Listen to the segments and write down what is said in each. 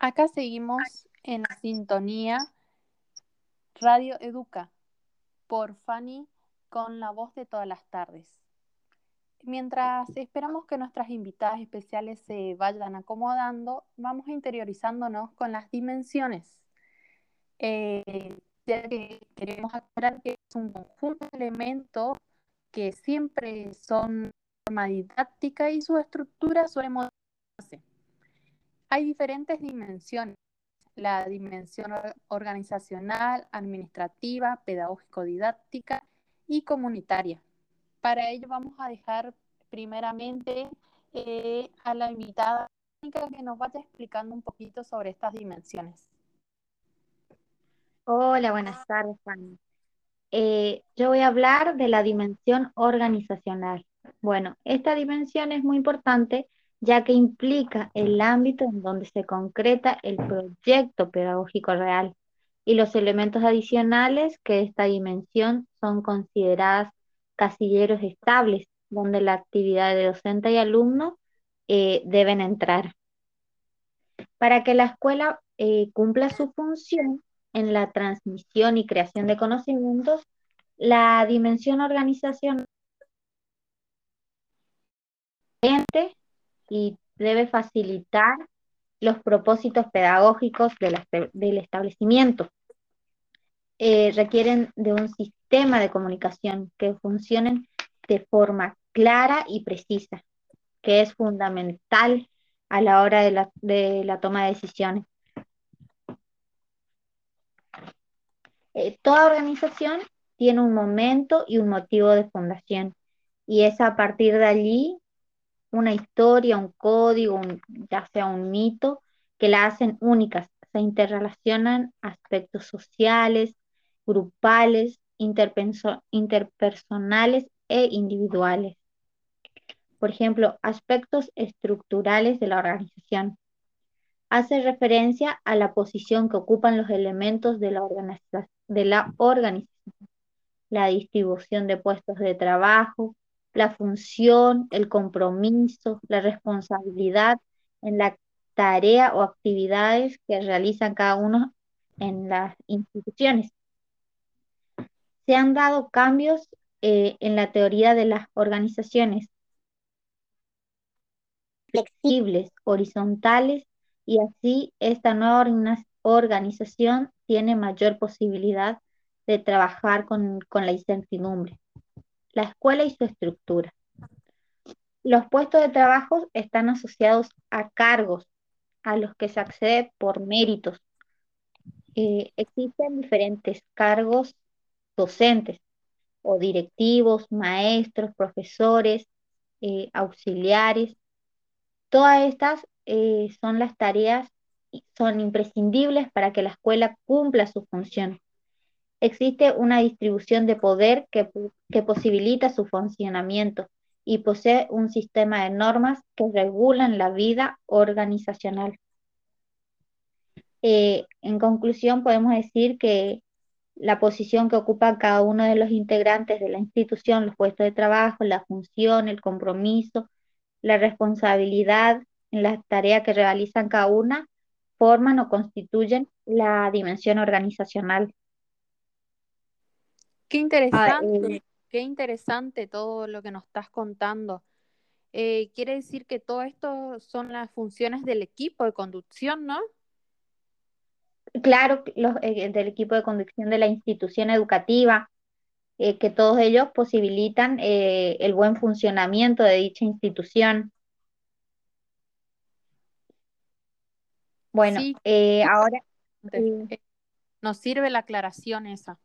Acá seguimos en sintonía Radio Educa por Fanny con la voz de todas las tardes. Mientras esperamos que nuestras invitadas especiales se vayan acomodando, vamos interiorizándonos con las dimensiones. Eh, ya que queremos aclarar que es un conjunto de elementos que siempre son forma didáctica y su estructura suele modificarse. Hay diferentes dimensiones, la dimensión organizacional, administrativa, pedagógico-didáctica y comunitaria. Para ello vamos a dejar primeramente eh, a la invitada que nos vaya explicando un poquito sobre estas dimensiones. Hola, buenas tardes, Fanny. Eh, yo voy a hablar de la dimensión organizacional. Bueno, esta dimensión es muy importante ya que implica el ámbito en donde se concreta el proyecto pedagógico real y los elementos adicionales que esta dimensión son consideradas casilleros estables, donde la actividad de docente y alumno eh, deben entrar. Para que la escuela eh, cumpla su función en la transmisión y creación de conocimientos, la dimensión organizacional y debe facilitar los propósitos pedagógicos del establecimiento. Eh, requieren de un sistema de comunicación que funcionen de forma clara y precisa, que es fundamental a la hora de la, toma de decisiones. Eh, toda organización tiene un momento y un motivo de fundación y es a partir de allí una historia, un código, ya sea un mito, que la hacen únicas. Se interrelacionan aspectos sociales, grupales, interpersonales e individuales. Por ejemplo, aspectos estructurales de la organización. Hace referencia a la posición que ocupan los elementos de la, de la organización, la distribución de puestos de trabajo, la función, el compromiso, la responsabilidad en la tarea o actividades que realizan cada uno en las instituciones. Se han dado cambios eh, en la teoría de las organizaciones flexibles, horizontales, y así esta nueva organización tiene mayor posibilidad de trabajar con la incertidumbre la escuela y su estructura. Los puestos de trabajo están asociados a cargos a los que se accede por méritos. Eh, existen diferentes cargos docentes o directivos, maestros, profesores, eh, auxiliares. Todas estas eh, son las tareas, son imprescindibles para que la escuela cumpla su función existe una distribución de poder que, posibilita su funcionamiento y posee un sistema de normas que regulan la vida organizacional. Eh, en conclusión, podemos decir que la posición que ocupa cada uno de los integrantes de la institución, los puestos de trabajo, la función, el compromiso, la responsabilidad en las tareas que realizan cada una, forman o constituyen la dimensión organizacional. Qué ah, interesante, eh, qué interesante todo lo que nos estás contando. Eh, quiere decir que todo esto son las funciones del equipo de conducción, ¿no? Claro, los, eh, del equipo de conducción de la institución educativa, que todos ellos posibilitan el buen funcionamiento de dicha institución. Bueno, ahora... Nos sirve la aclaración esa.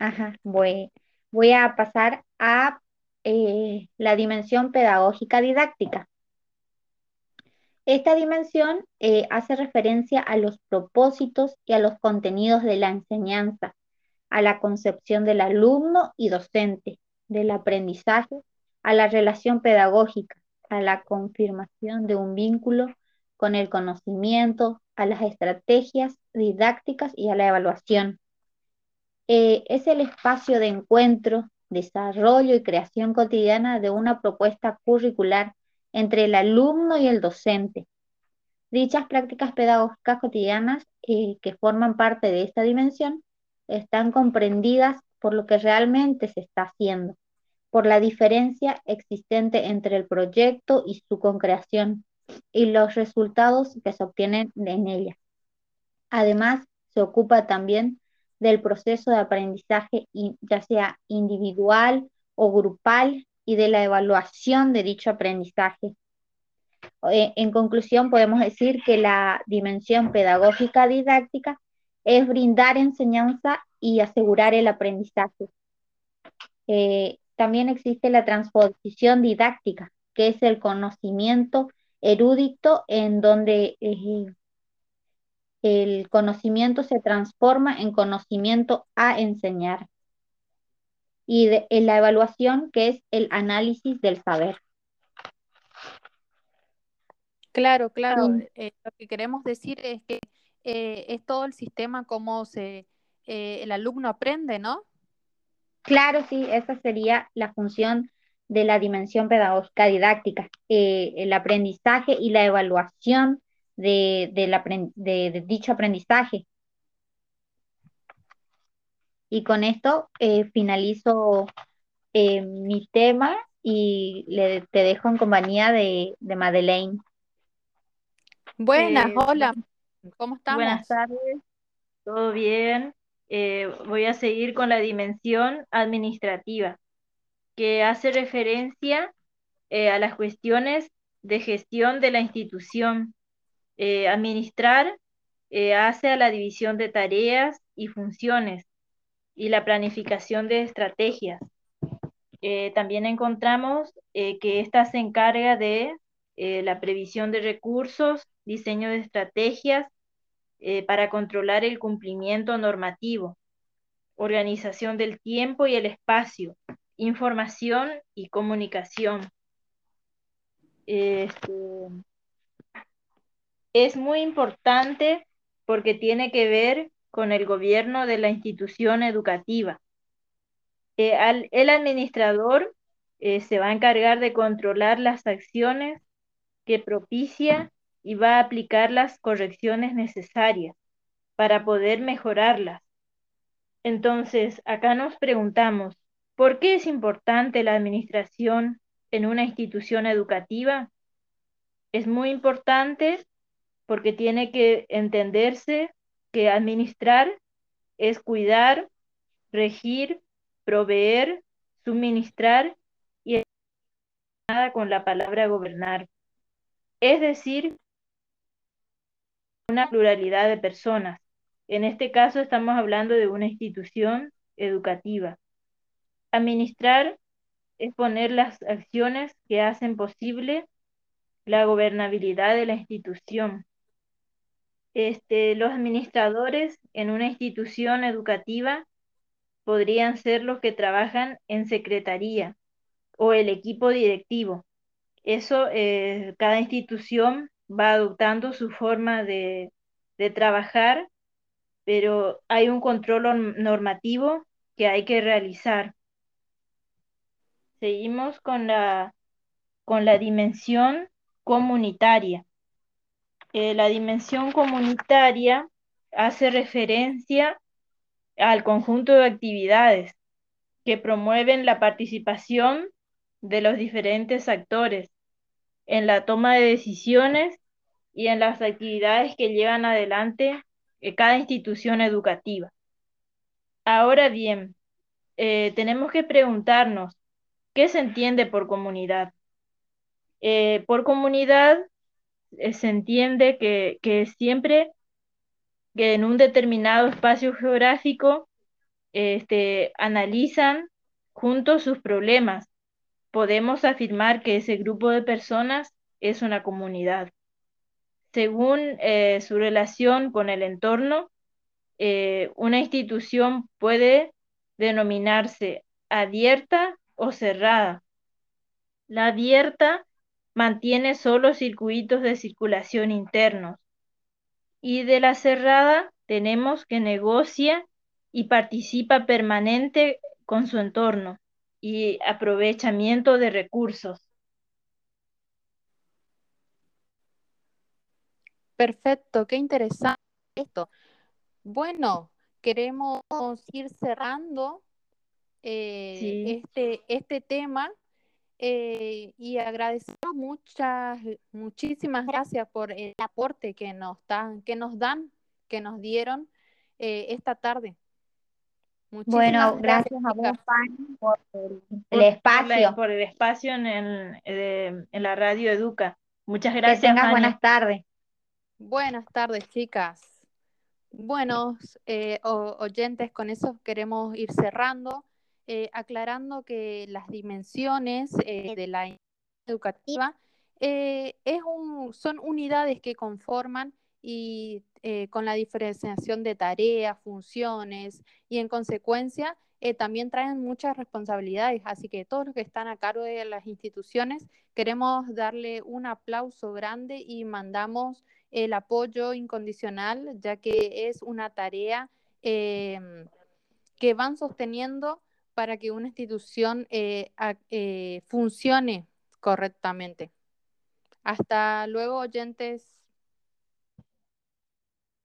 Ajá, voy, a pasar a eh, la dimensión pedagógica didáctica. Esta dimensión eh, hace referencia a los propósitos y a los contenidos de la enseñanza, a la concepción del alumno y docente, del aprendizaje, a la relación pedagógica, a la confirmación de un vínculo con el conocimiento, a las estrategias didácticas y a la evaluación. Eh, es el espacio de encuentro, desarrollo y creación cotidiana de una propuesta curricular entre el alumno y el docente. Dichas prácticas pedagógicas cotidianas eh, que forman parte de esta dimensión están comprendidas por lo que realmente se está haciendo, por la diferencia existente entre el proyecto y su concreción y los resultados que se obtienen en ella. Además, se ocupa también del proceso de aprendizaje, ya sea individual o grupal, y de la evaluación de dicho aprendizaje. Eh, en conclusión, podemos decir que la dimensión pedagógica didáctica es brindar enseñanza y asegurar el aprendizaje. Eh, también existe la transposición didáctica, que es el conocimiento erudito en donde eh, el conocimiento se transforma en conocimiento a enseñar. Y en la evaluación, que es el análisis del saber. Claro, claro. Eh, lo que queremos decir es que eh, es todo el sistema como se, el alumno aprende, ¿no? Claro, sí, esa sería la función de la dimensión pedagógica didáctica, eh, el aprendizaje y la evaluación de, de, dicho aprendizaje. Y con esto eh, finalizo eh, mi tema y le, te dejo en compañía de, de Madeleine. Buenas, hola, ¿cómo estamos? Buenas tardes, ¿todo bien? voy a seguir con la dimensión administrativa que hace referencia eh, a las cuestiones de gestión de la institución. Eh, administrar eh, hace a la división de tareas y funciones y la planificación de estrategias. también encontramos que ésta se encarga de la previsión de recursos, diseño de estrategias para controlar el cumplimiento normativo, organización del tiempo y el espacio, información y comunicación. Este, es muy importante porque tiene que ver con el gobierno de la institución educativa. Eh, el administrador eh, se va a encargar de controlar las acciones que propicia y va a aplicar las correcciones necesarias para poder mejorarlas. Entonces, acá nos preguntamos, ¿Por qué es importante la administración en una institución educativa? Es muy importante porque tiene que entenderse que administrar es cuidar, regir, proveer, suministrar y nada con la palabra gobernar. Es decir, una pluralidad de personas. En este caso estamos hablando de una institución educativa. Administrar es poner las acciones que hacen posible la gobernabilidad de la institución. Este, los administradores en una institución educativa podrían ser los que trabajan en secretaría o el equipo directivo. Eso, eh, cada institución va adoptando su forma de, de trabajar, pero hay un control normativo que hay que realizar. Seguimos con la, con la dimensión comunitaria. Eh, la dimensión comunitaria hace referencia al conjunto de actividades que promueven la participación de los diferentes actores en la toma de decisiones y en las actividades que llevan adelante eh, cada institución educativa. Ahora bien, eh, tenemos que preguntarnos, ¿Qué se entiende por comunidad? Por comunidad se entiende que, que, siempre que en un determinado espacio geográfico este, analizan juntos sus problemas. Podemos afirmar que ese grupo de personas es una comunidad. Según eh, su relación con el entorno, una institución puede denominarse abierta o cerrada. La abierta mantiene solo circuitos de circulación internos. Y de la cerrada tenemos que negocia y participa permanente con su entorno y aprovechamiento de recursos. Perfecto, qué interesante esto. Bueno, queremos ir cerrando eh, este, este tema eh, y agradecemos muchas, muchísimas gracias por el aporte que nos dan, que nos dan, que nos dieron eh, esta tarde. bueno, gracias, a vos, Fanny, por el, espacio. Por, el espacio en, en, la radio Educa. Muchas gracias. Que tengas buenas tardes. Buenas tardes, chicas. Buenos eh, oyentes, con eso queremos ir cerrando, eh, aclarando que las dimensiones eh, de la educativa es un, son unidades que conforman y con la diferenciación de tareas, funciones y en consecuencia también traen muchas responsabilidades. Así que todos los que están a cargo de las instituciones queremos darle un aplauso grande y mandamos el apoyo incondicional, ya que es una tarea em, que van sosteniendo para que una institución eh, eh, funcione correctamente. Hasta luego, oyentes.